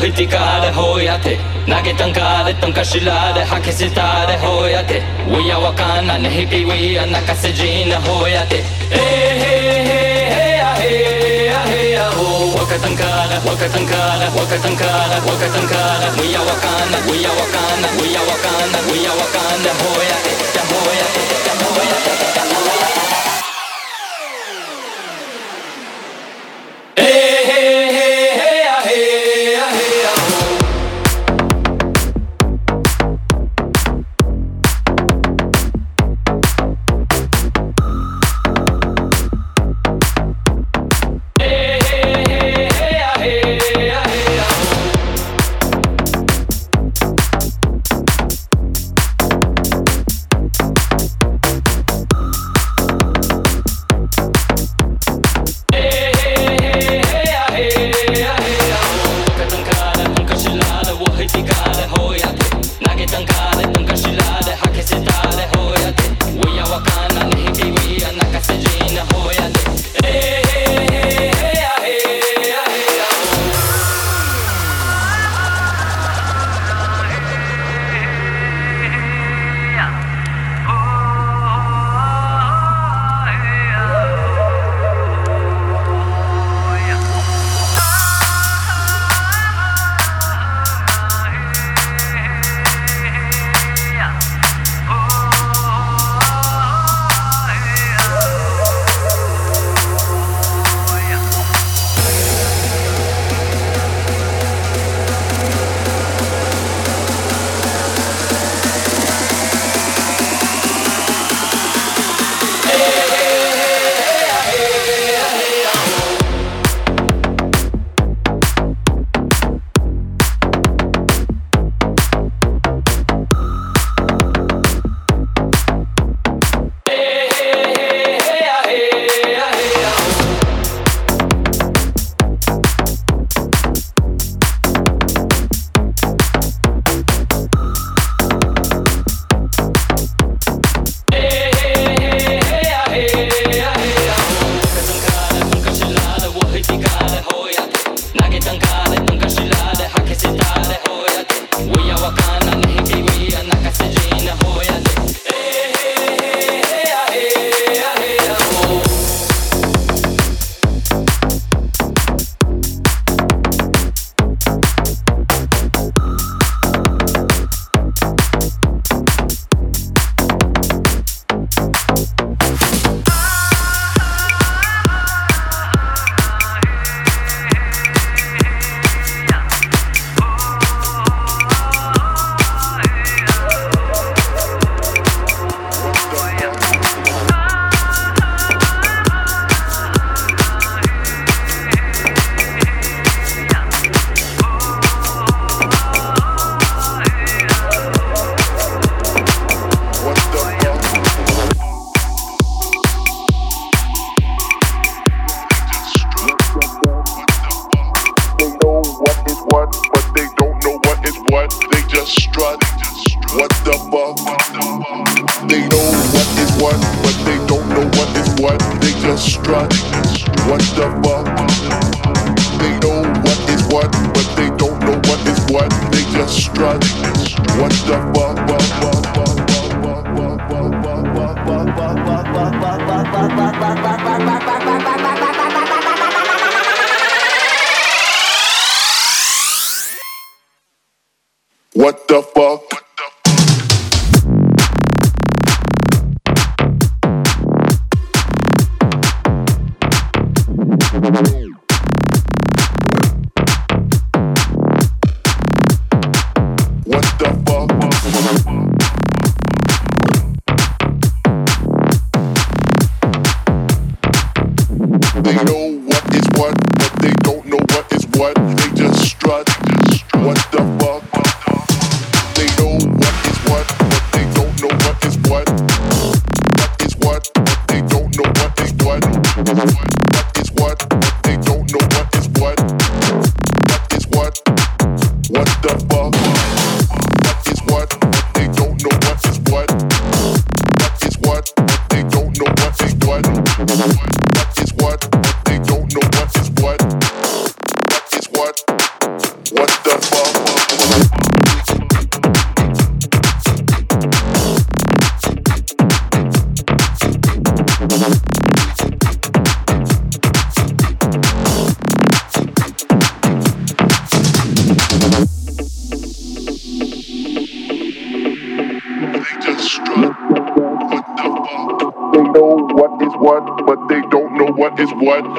hitikare hoyate nagetankare tonkashilare hakisitare hoyate wiya wakana nehikiwiya nakasejina hoyate Wakatankara, wakatankara, wakatankara, wakatankara, wiya wakana, wiya wakana, wiya wakana, wiya wakana, hoyate, hoyate, hoyate, hoyate, hoyate.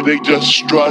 They just strut.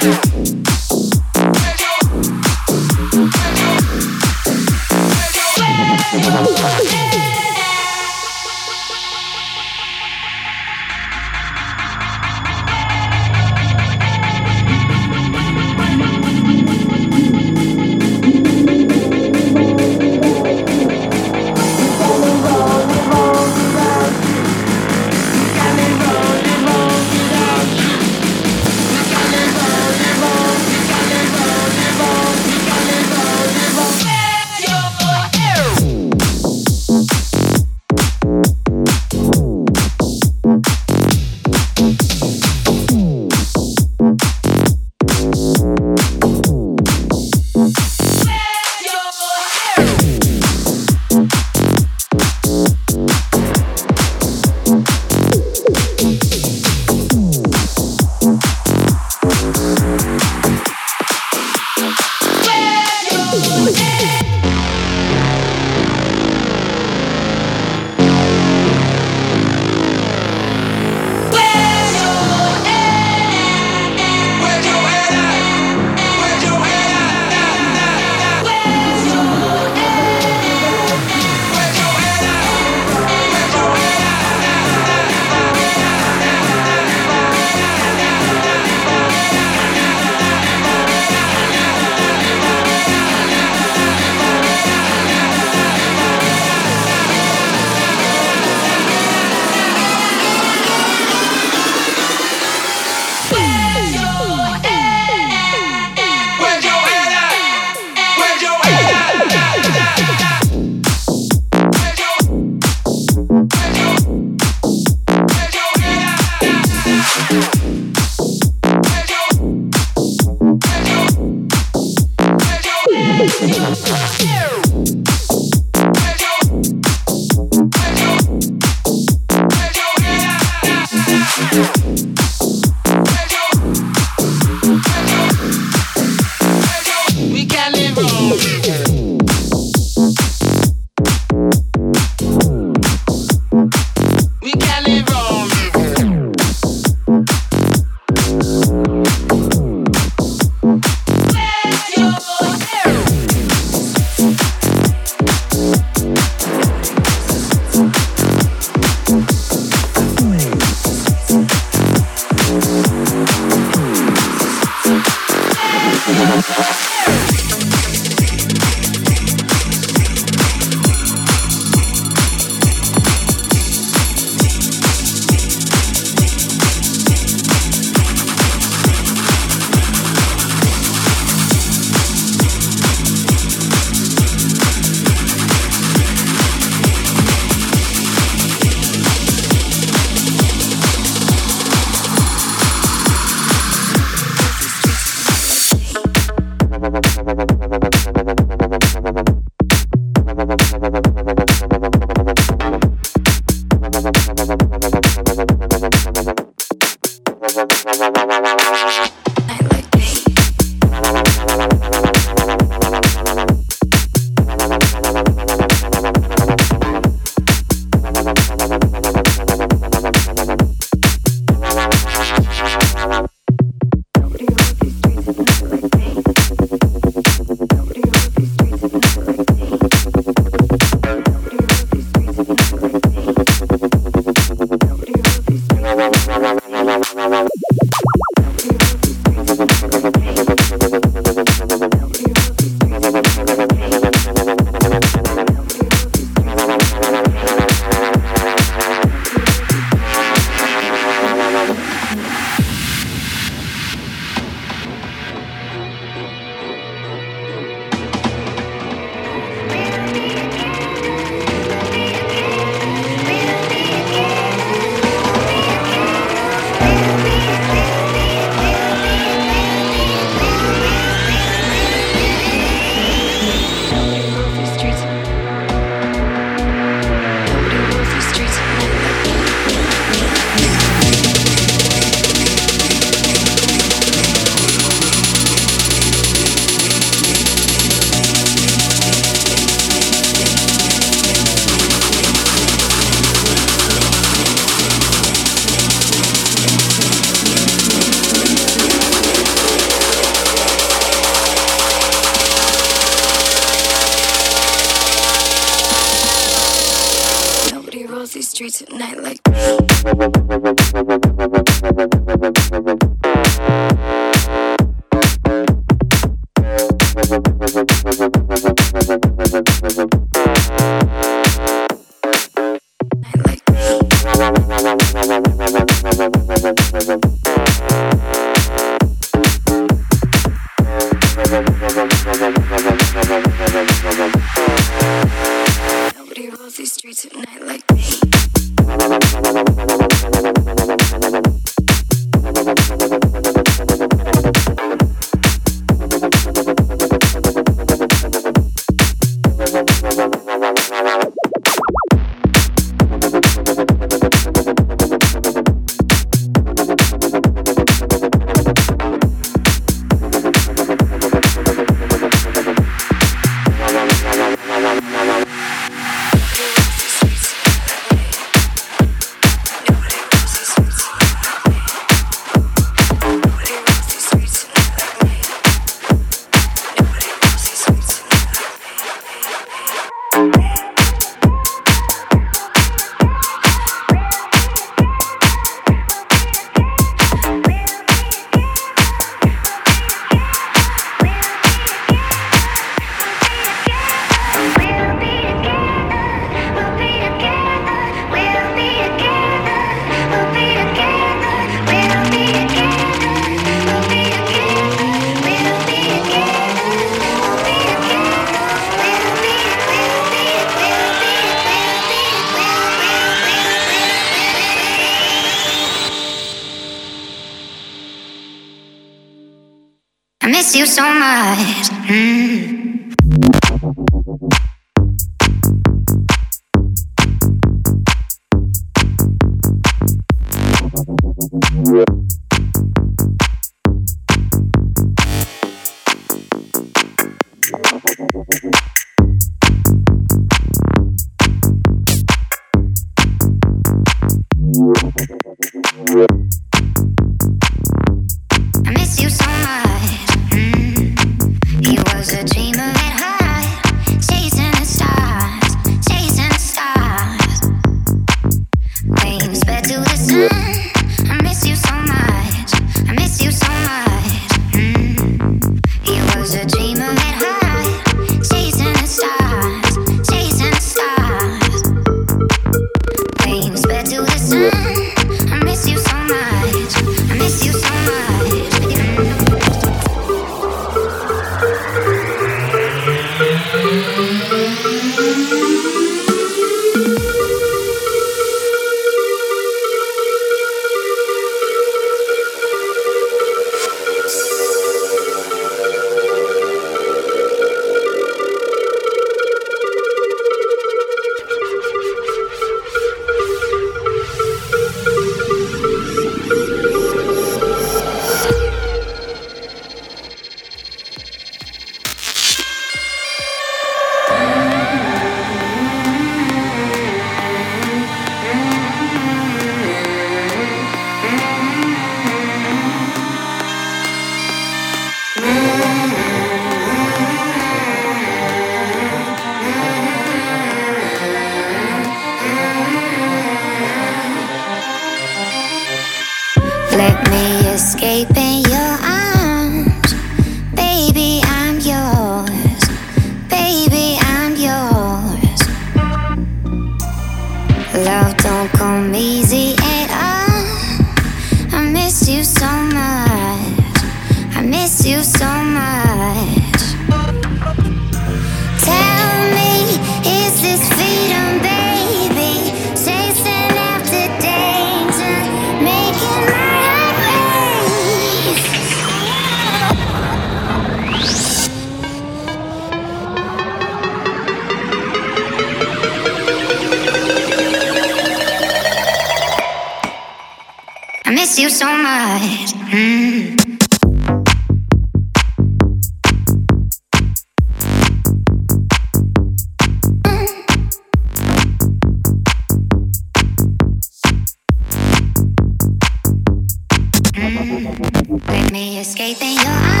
me escaping your eyes.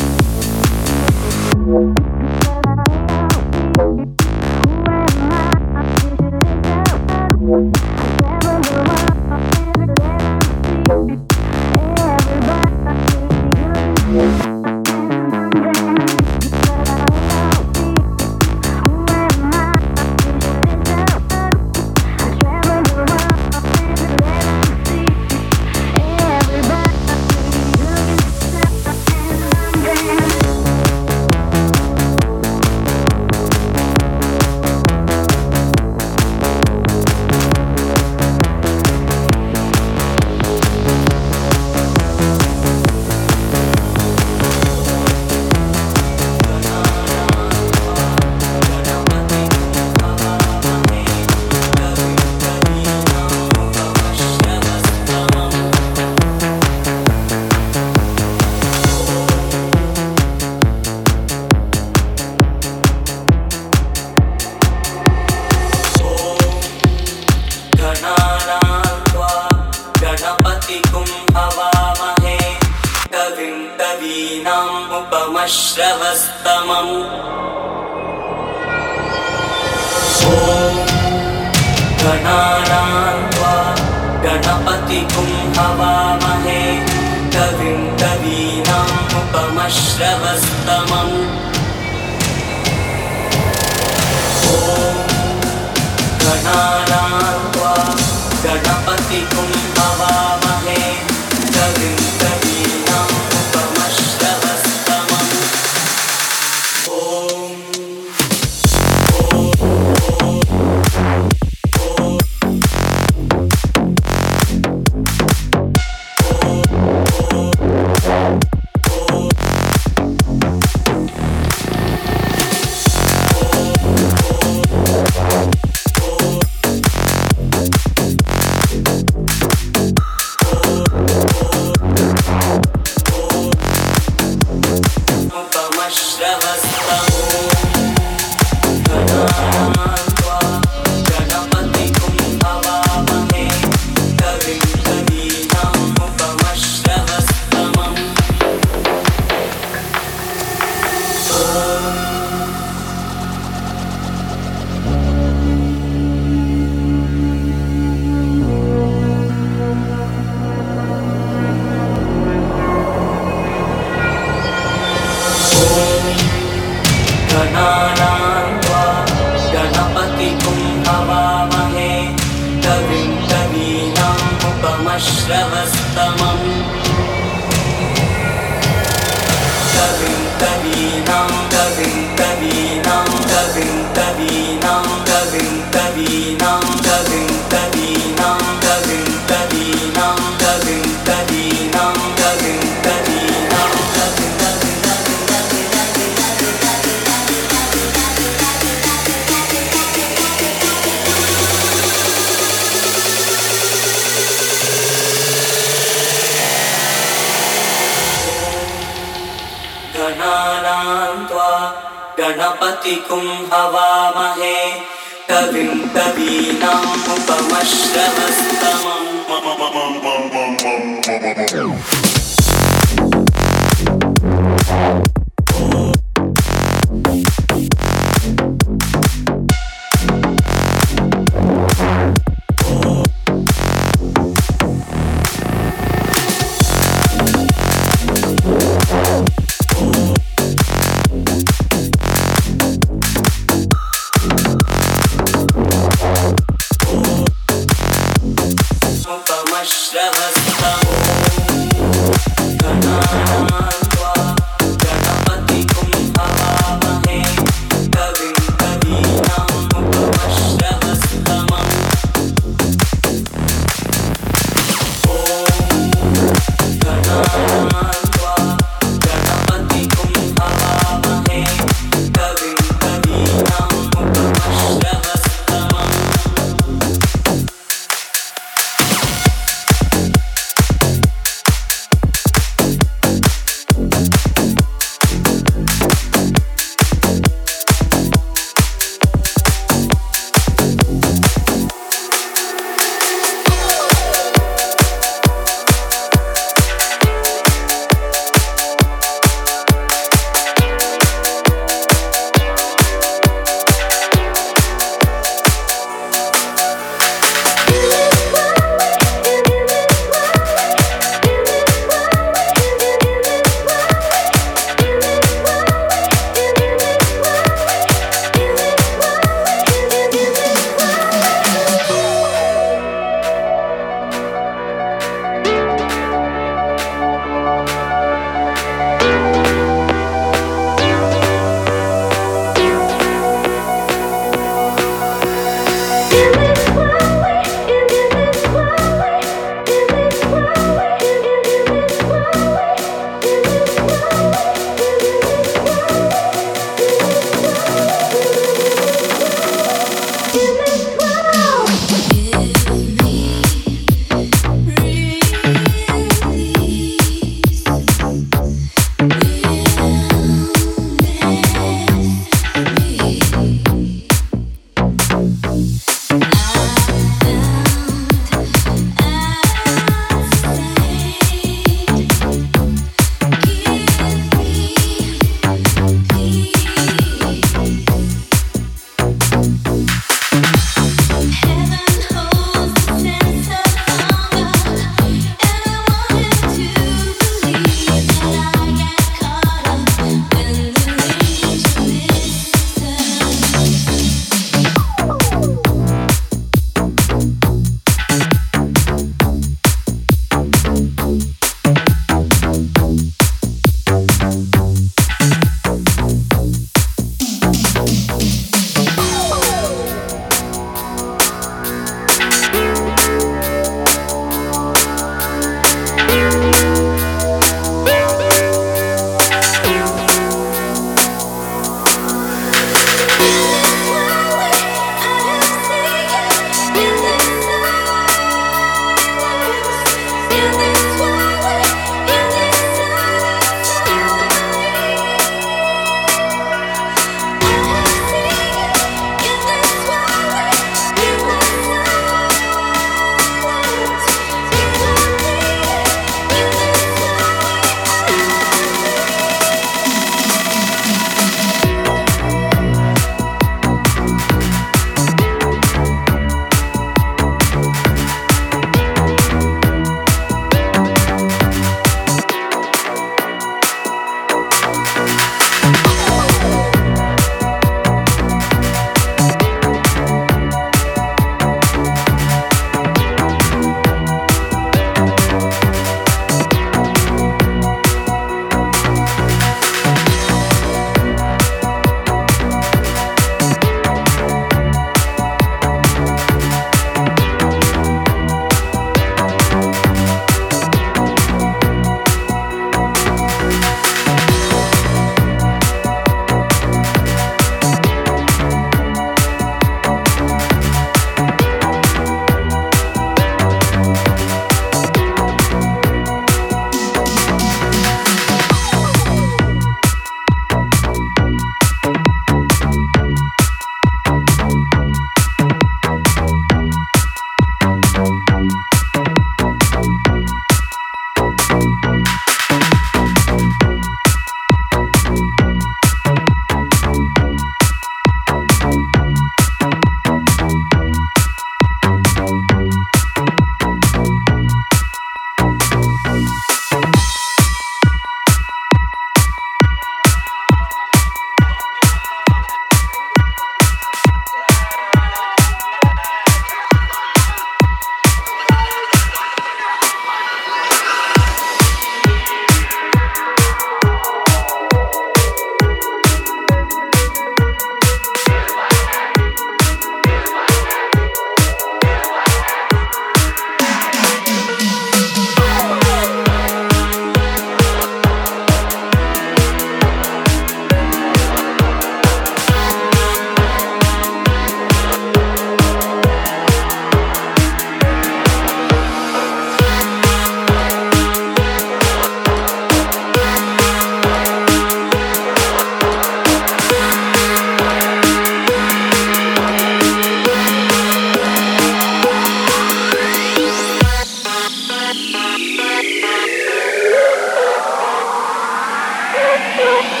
Thank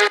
you.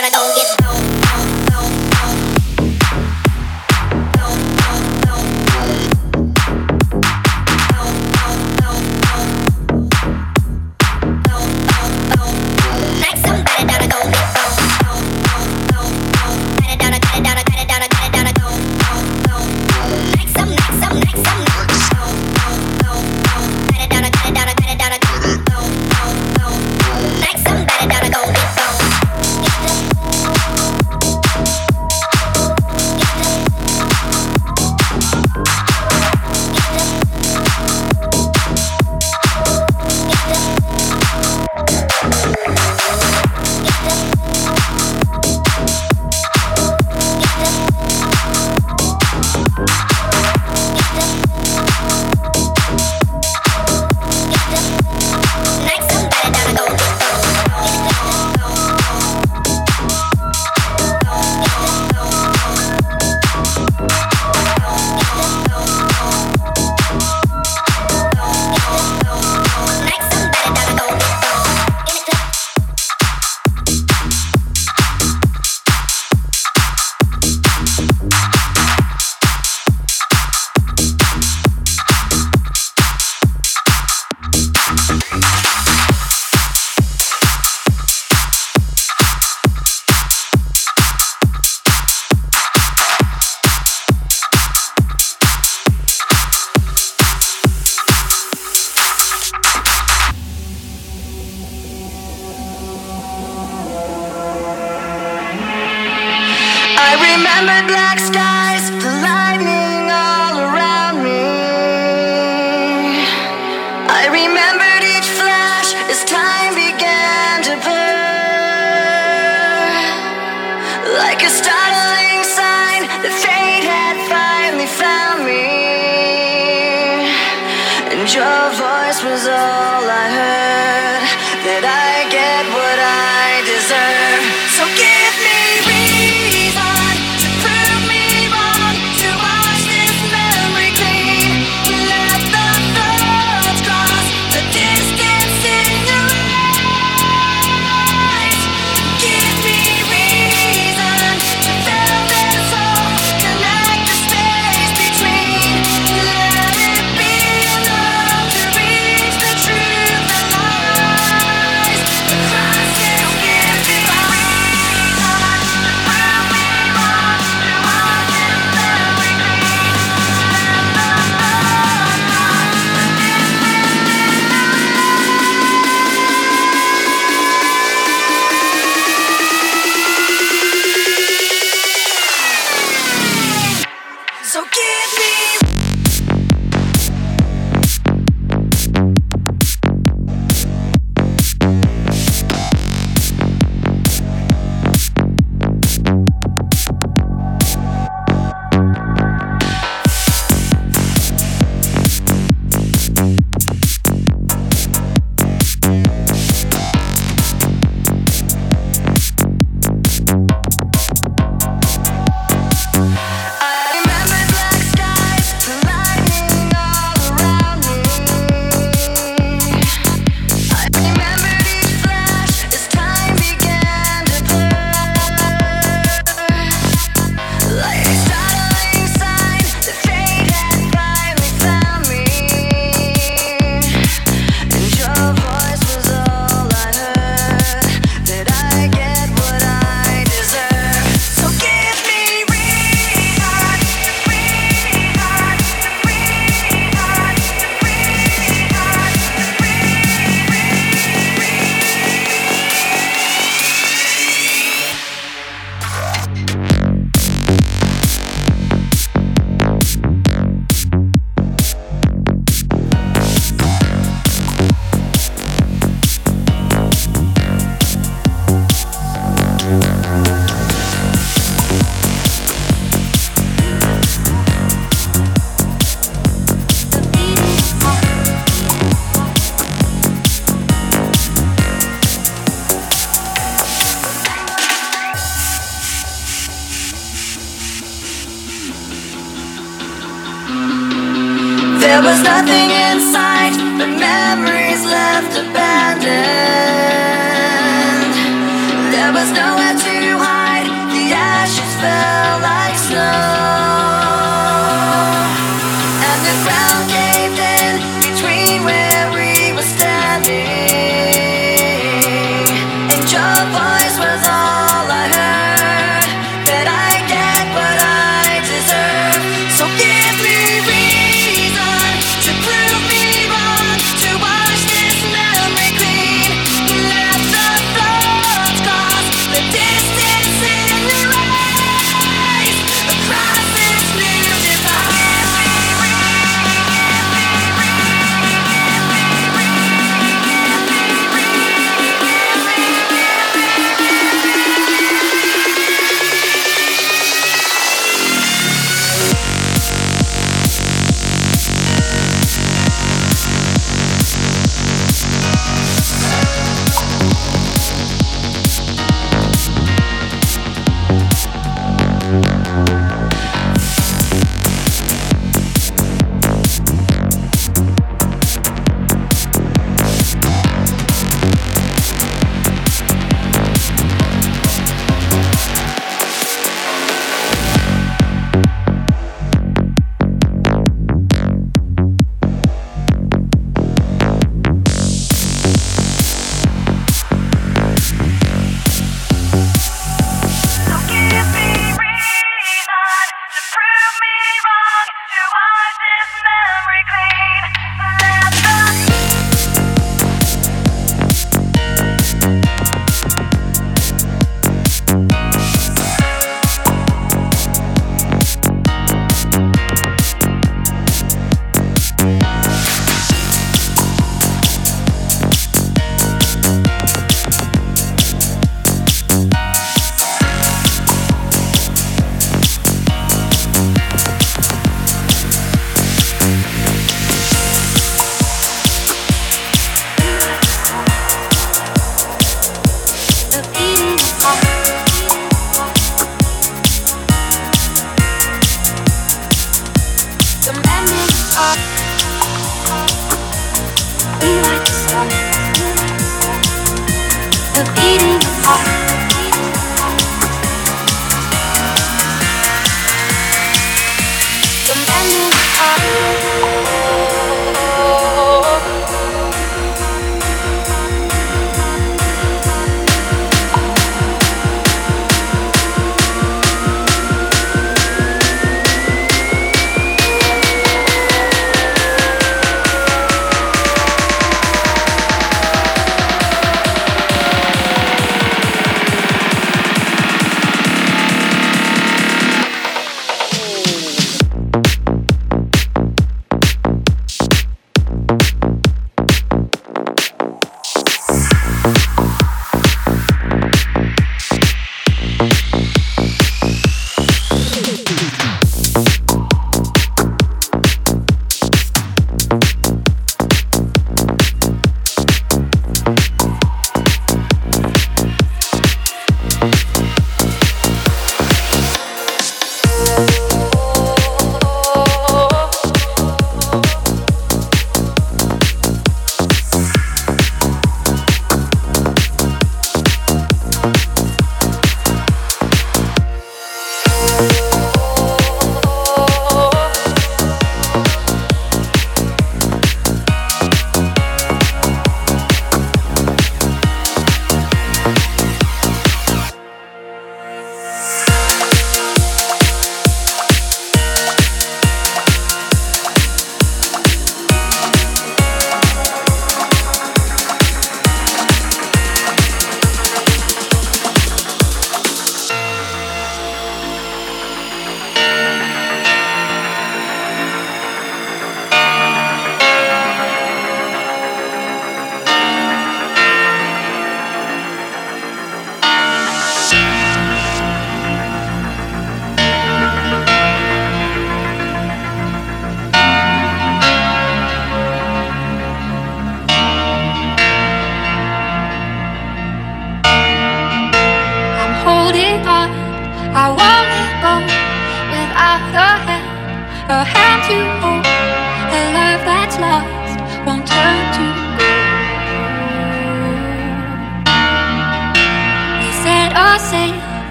The truth.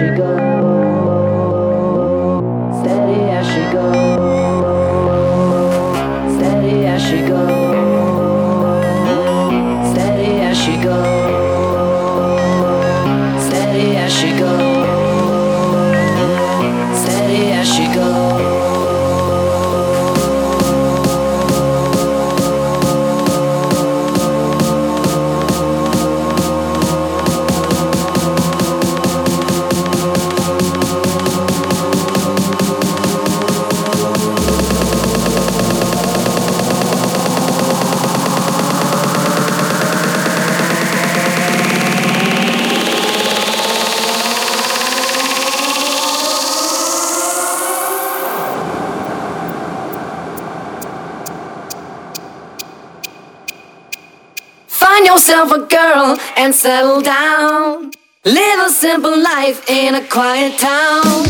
she goes. And settle down. Live a simple life in a quiet town.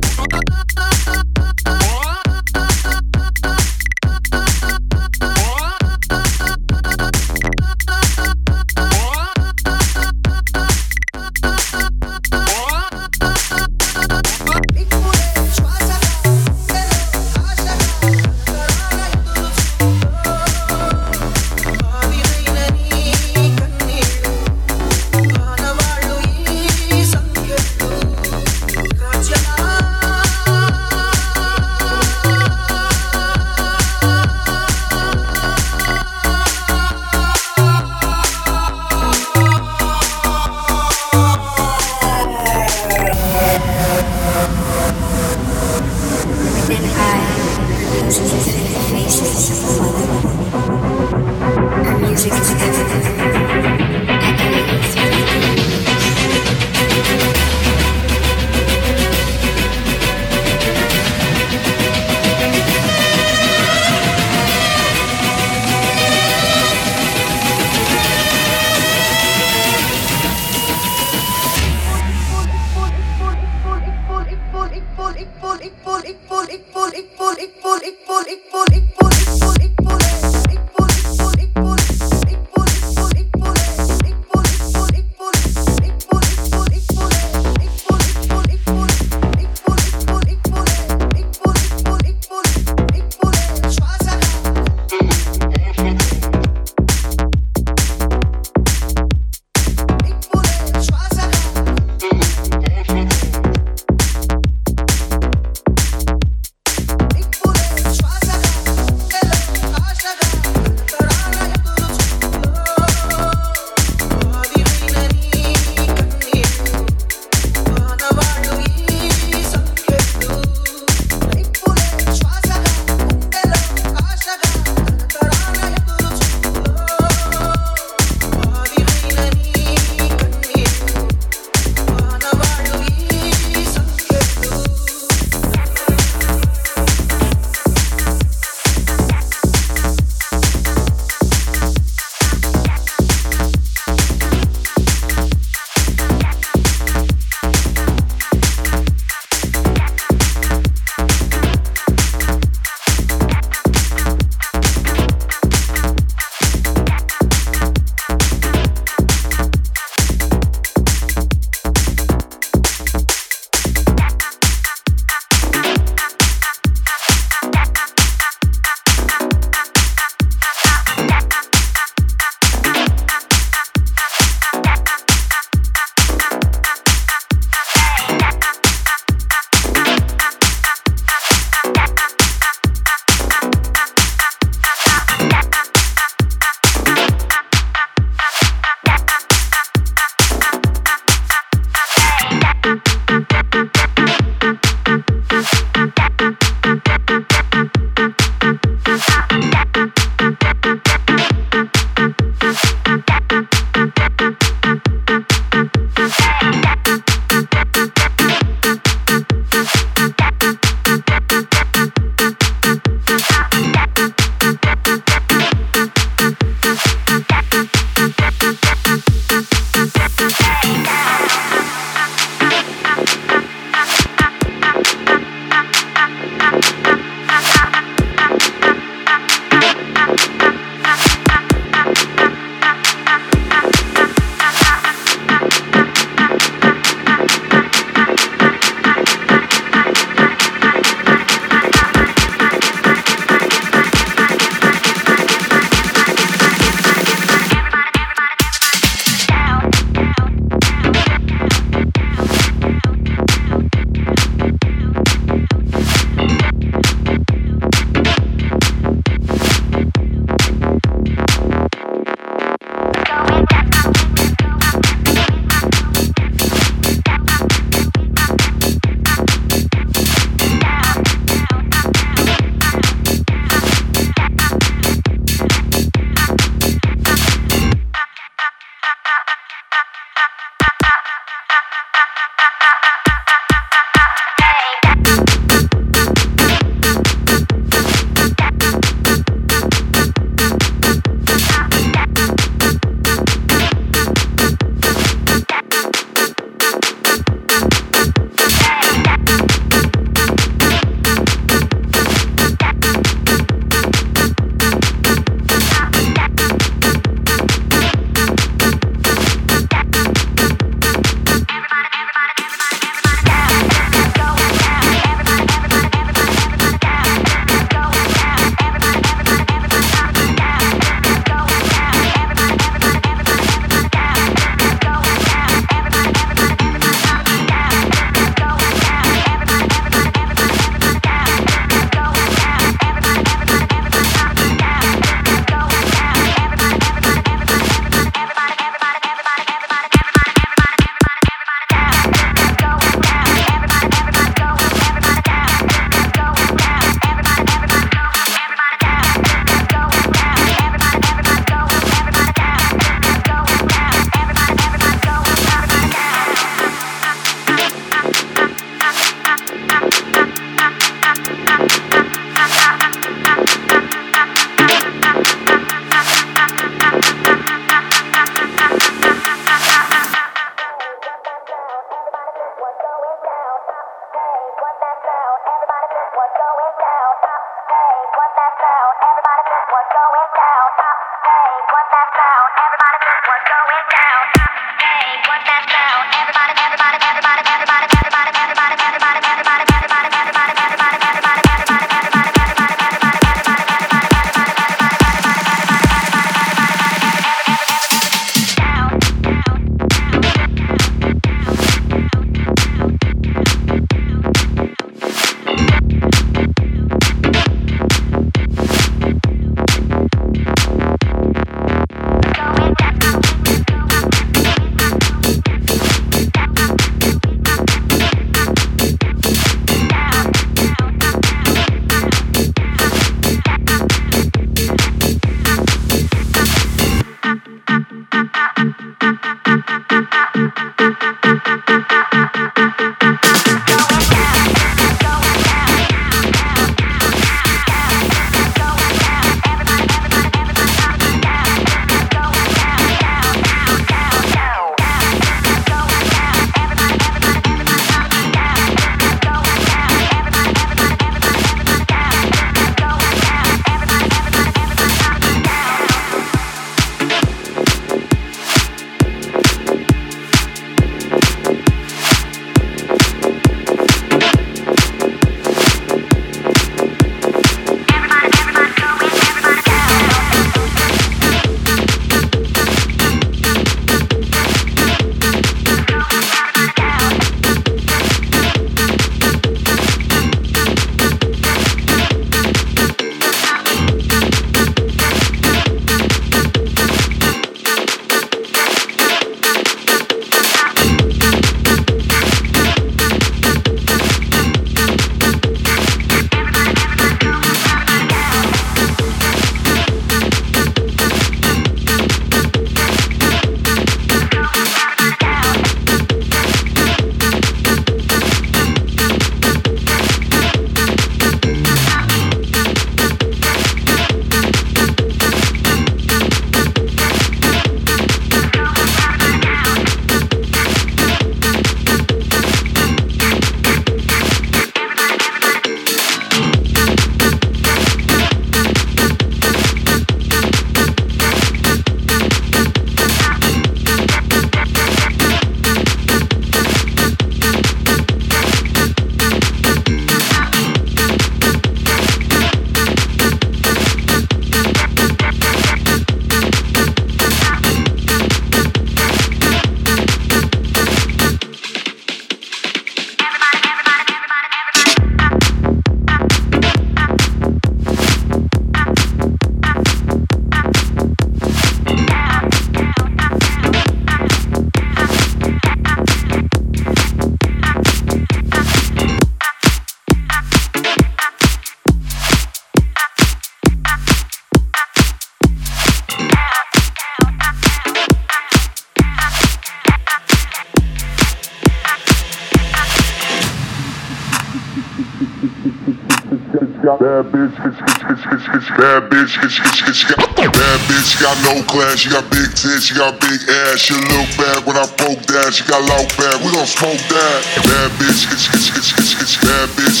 No class, she got big tits, she got big ass. She look bad when I poke that, she got loud bad, we gon' smoke that. Bad bitch, bad bitch, bad bitch,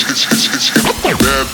bad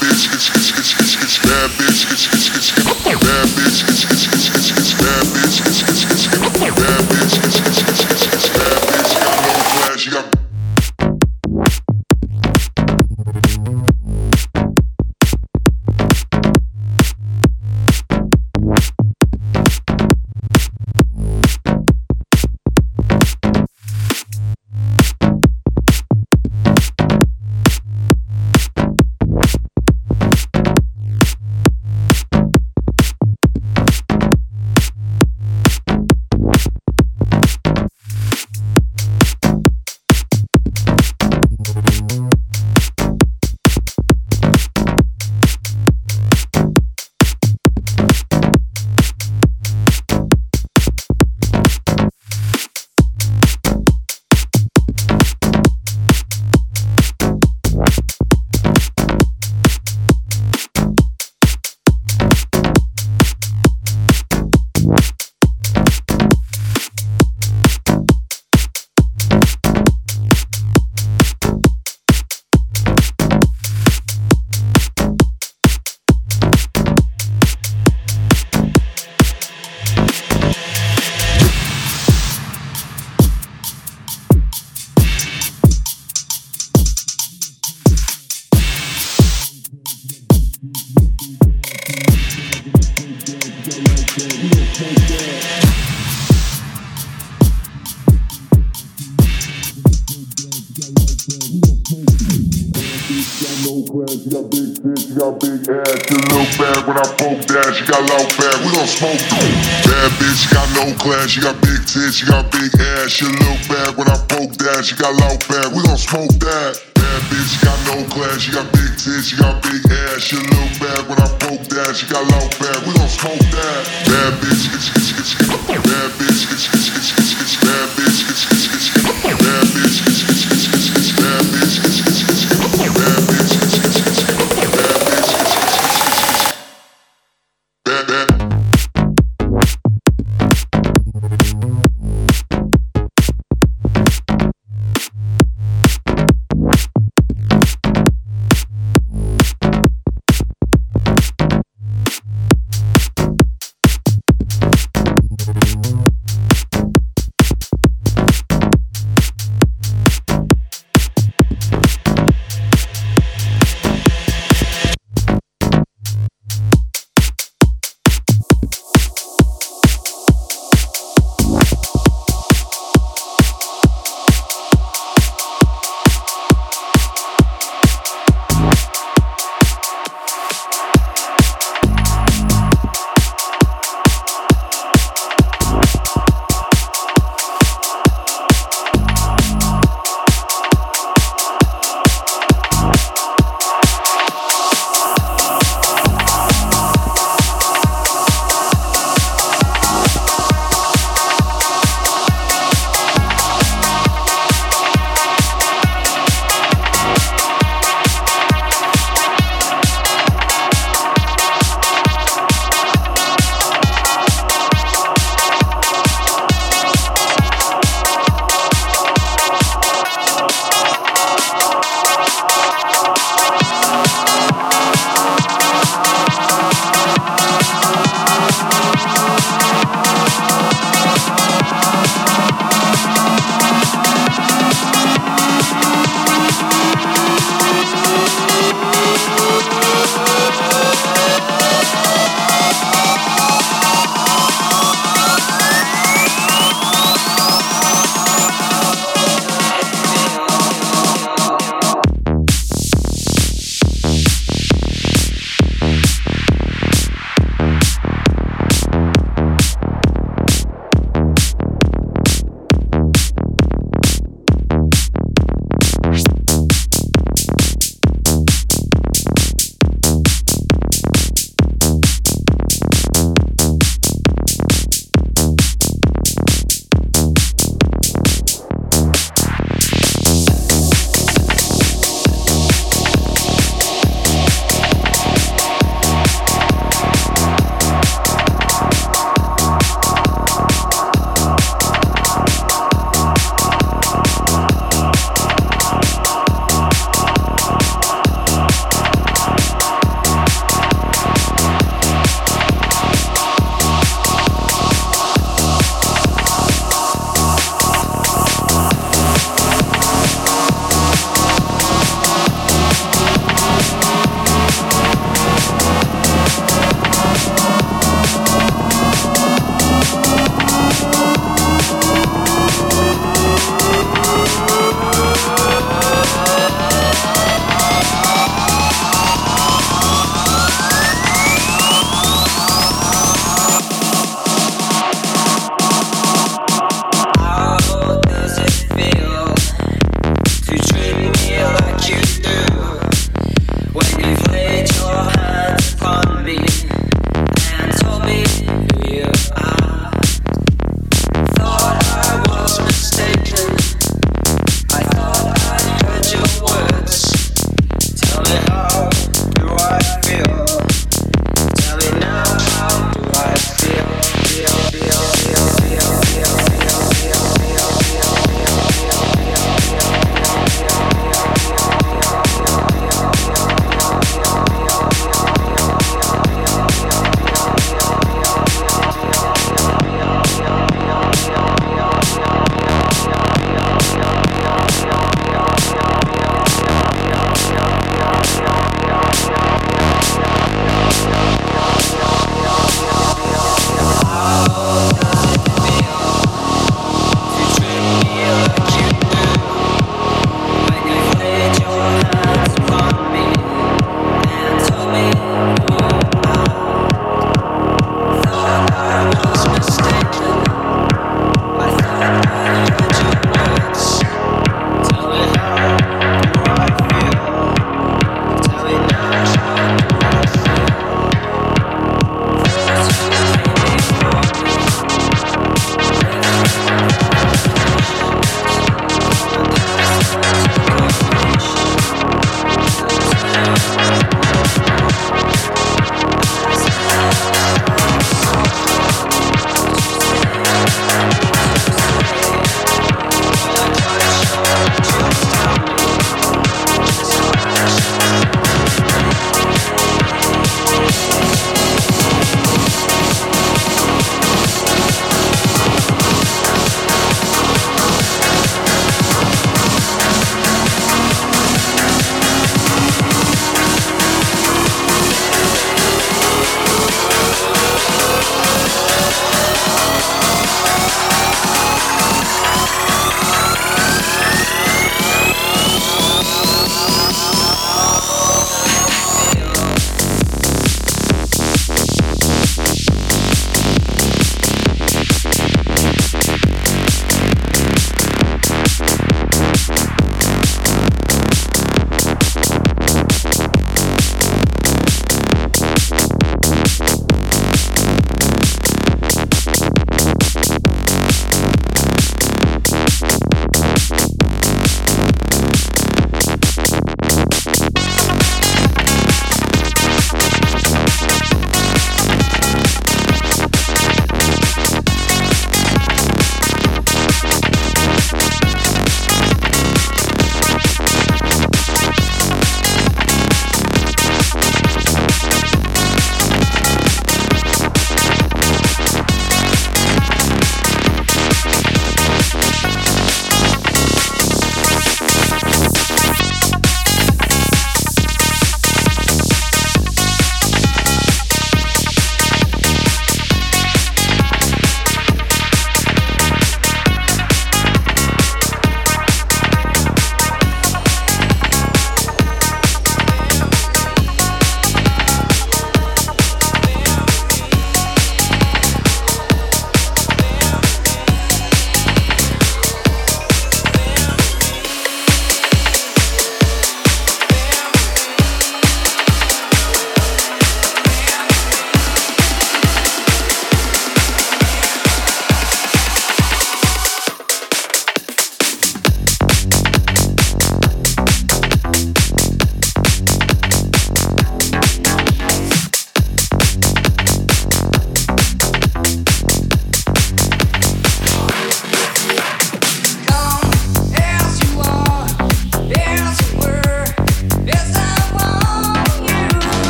She got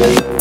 sleep.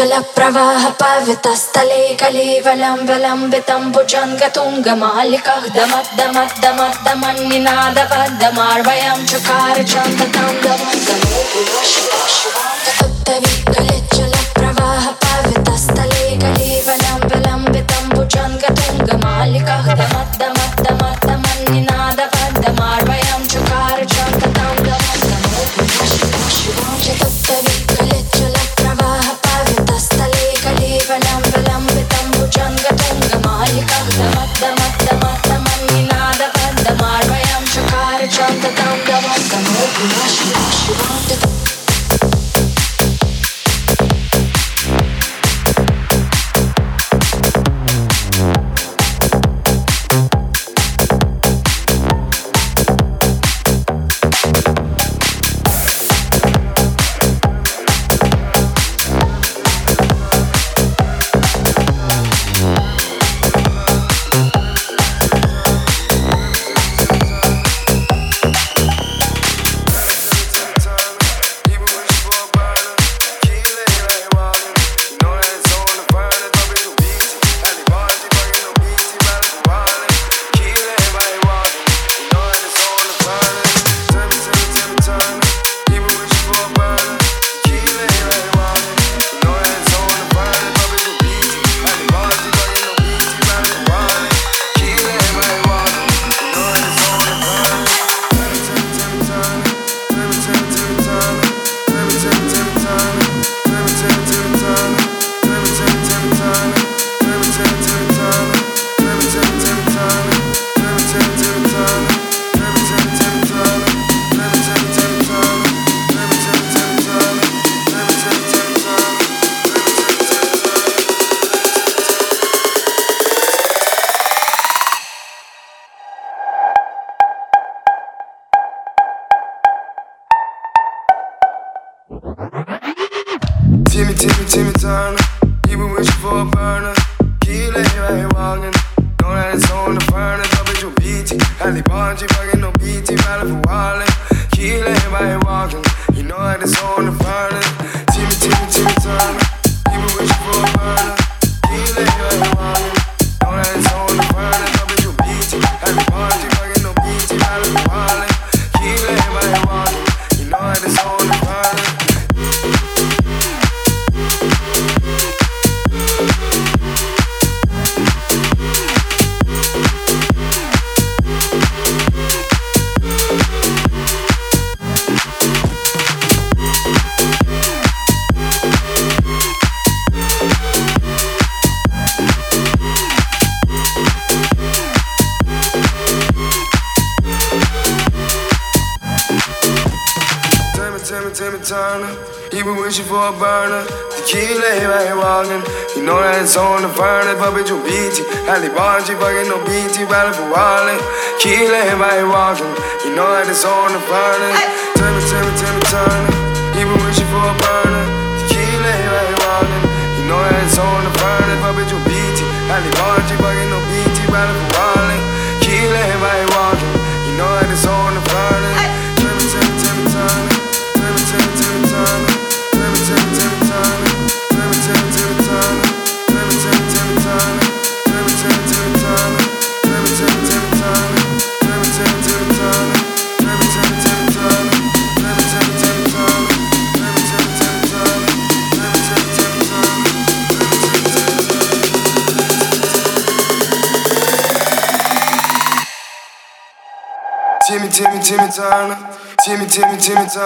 चलप्रवाह पावितस्थले कलीवलम्बलम्बितं भुजङ्गतुङ्गमालिकः दमद्दमद्दमद्दमन्निनादपद्दमार्वयं चकार चन्दतं दमद्दमोत्तवी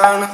down.